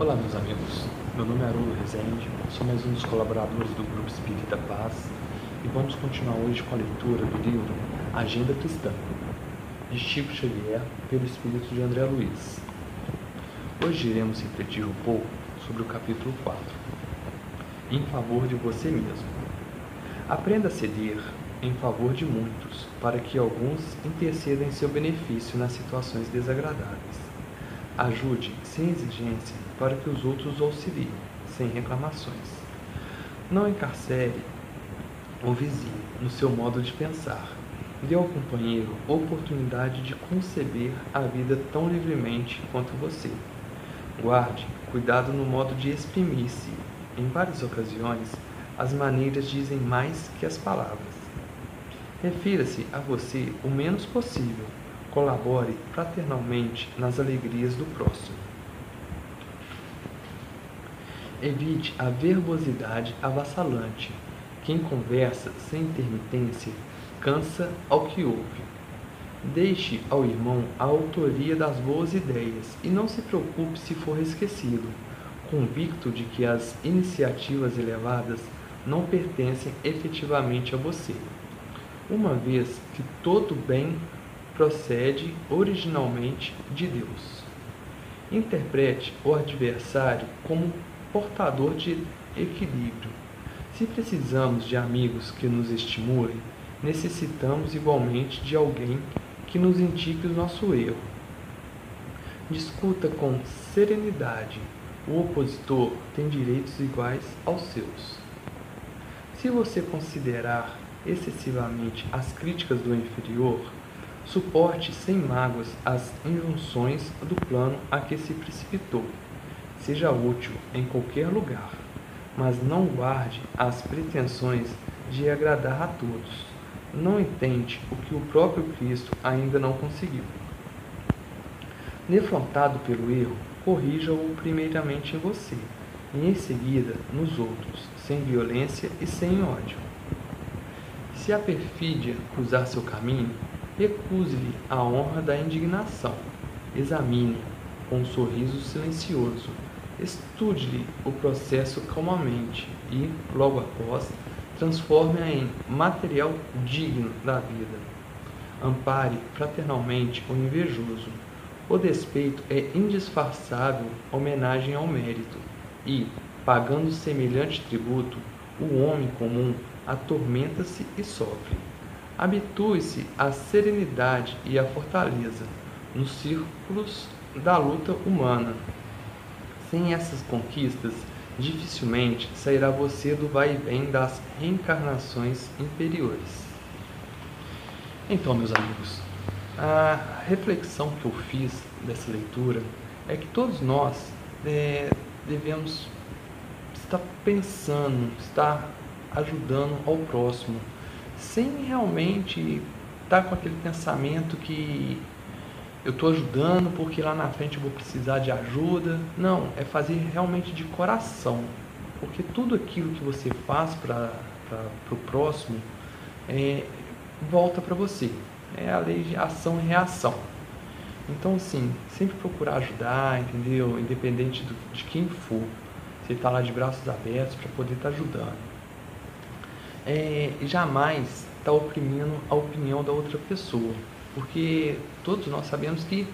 Olá, meus amigos. Meu nome é Haroldo Rezende, sou mais um dos colaboradores do Grupo Espírita Paz e vamos continuar hoje com a leitura do livro Agenda Cristã, de Chico Xavier, pelo espírito de André Luiz. Hoje iremos refletir um pouco sobre o capítulo 4, Em favor de você mesmo. Aprenda a ceder em favor de muitos, para que alguns intercedam em seu benefício nas situações desagradáveis. Ajude sem exigência para que os outros auxiliem, sem reclamações. Não encarcere o vizinho no seu modo de pensar. Dê ao companheiro oportunidade de conceber a vida tão livremente quanto você. Guarde cuidado no modo de exprimir-se. Em várias ocasiões, as maneiras dizem mais que as palavras. Refira-se a você o menos possível. Colabore fraternalmente nas alegrias do próximo. Evite a verbosidade avassalante. Quem conversa sem intermitência cansa ao que ouve. Deixe ao irmão a autoria das boas ideias e não se preocupe se for esquecido, convicto de que as iniciativas elevadas não pertencem efetivamente a você uma vez que todo bem procede originalmente de Deus. Interprete o adversário como portador de equilíbrio. Se precisamos de amigos que nos estimulem, necessitamos igualmente de alguém que nos indique o nosso erro. Discuta com serenidade. O opositor tem direitos iguais aos seus. Se você considerar excessivamente as críticas do inferior, suporte sem mágoas as injunções do plano a que se precipitou. Seja útil em qualquer lugar, mas não guarde as pretensões de agradar a todos. Não entende o que o próprio Cristo ainda não conseguiu. Defrontado pelo erro, corrija-o primeiramente em você e em seguida nos outros, sem violência e sem ódio. Se a perfídia cruzar seu caminho, recuse-lhe a honra da indignação. Examine com um sorriso silencioso. Estude-lhe o processo calmamente e, logo após, transforme-a em material digno da vida. Ampare fraternalmente o invejoso. O despeito é indisfarçável homenagem ao mérito, e, pagando semelhante tributo, o homem comum atormenta-se e sofre. Habitue-se à serenidade e à fortaleza nos círculos da luta humana. Sem essas conquistas, dificilmente sairá você do vai e vem das reencarnações inferiores. Então, meus amigos, a reflexão que eu fiz dessa leitura é que todos nós é, devemos estar pensando, estar ajudando ao próximo, sem realmente estar tá com aquele pensamento que eu estou ajudando porque lá na frente eu vou precisar de ajuda. Não, é fazer realmente de coração, porque tudo aquilo que você faz para o próximo é, volta para você. É a lei de ação e reação. Então, sim, sempre procurar ajudar, entendeu? Independente do, de quem for. Você está lá de braços abertos para poder estar tá ajudando é, jamais está oprimindo a opinião da outra pessoa, porque todos nós sabemos que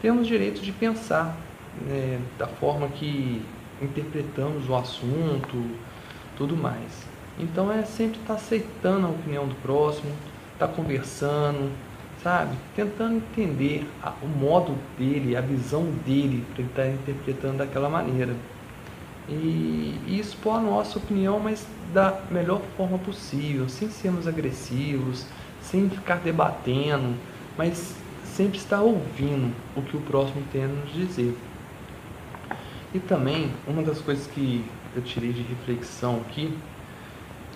temos direito de pensar né, da forma que interpretamos o assunto, tudo mais. Então é sempre estar tá aceitando a opinião do próximo, estar tá conversando, sabe? Tentando entender a, o modo dele, a visão dele, para ele estar tá interpretando daquela maneira e, e expor a nossa opinião, mas da melhor forma possível, sem sermos agressivos, sem ficar debatendo, mas sempre estar ouvindo o que o próximo tem a nos dizer. E também, uma das coisas que eu tirei de reflexão aqui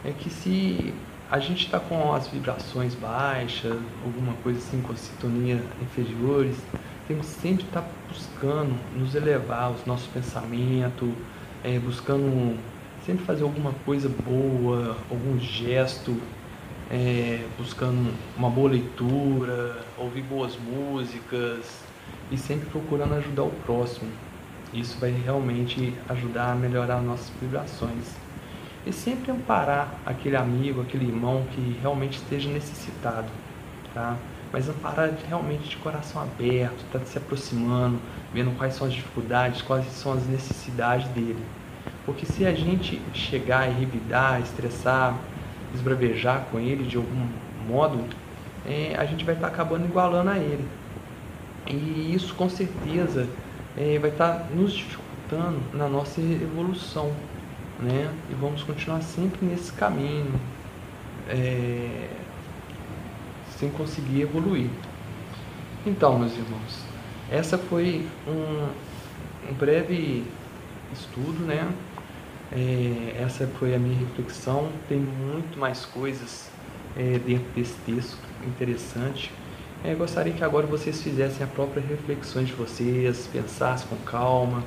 é que se a gente está com as vibrações baixas, alguma coisa assim com a sintonia inferiores, temos sempre estar tá buscando nos elevar os nossos pensamentos, é, buscando sempre fazer alguma coisa boa, algum gesto, é, buscando uma boa leitura, ouvir boas músicas e sempre procurando ajudar o próximo. Isso vai realmente ajudar a melhorar nossas vibrações. E sempre amparar aquele amigo, aquele irmão que realmente esteja necessitado, tá? Mas amparar realmente de coração aberto, tá se aproximando, vendo quais são as dificuldades, quais são as necessidades dele. Porque se a gente chegar revidar, estressar, esbravejar com ele de algum modo, é, a gente vai estar tá acabando igualando a ele. E isso com certeza é, vai estar tá nos dificultando na nossa evolução, né? E vamos continuar sempre nesse caminho, é, sem conseguir evoluir. Então, meus irmãos, essa foi um, um breve estudo, né? É, essa foi a minha reflexão. Tem muito mais coisas é, dentro desse texto interessante. É, gostaria que agora vocês fizessem a própria reflexão de vocês, pensassem com calma,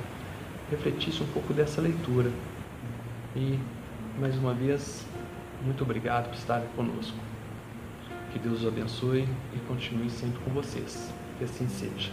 refletissem um pouco dessa leitura. E, mais uma vez, muito obrigado por estarem conosco. Que Deus os abençoe e continue sempre com vocês. Que assim seja.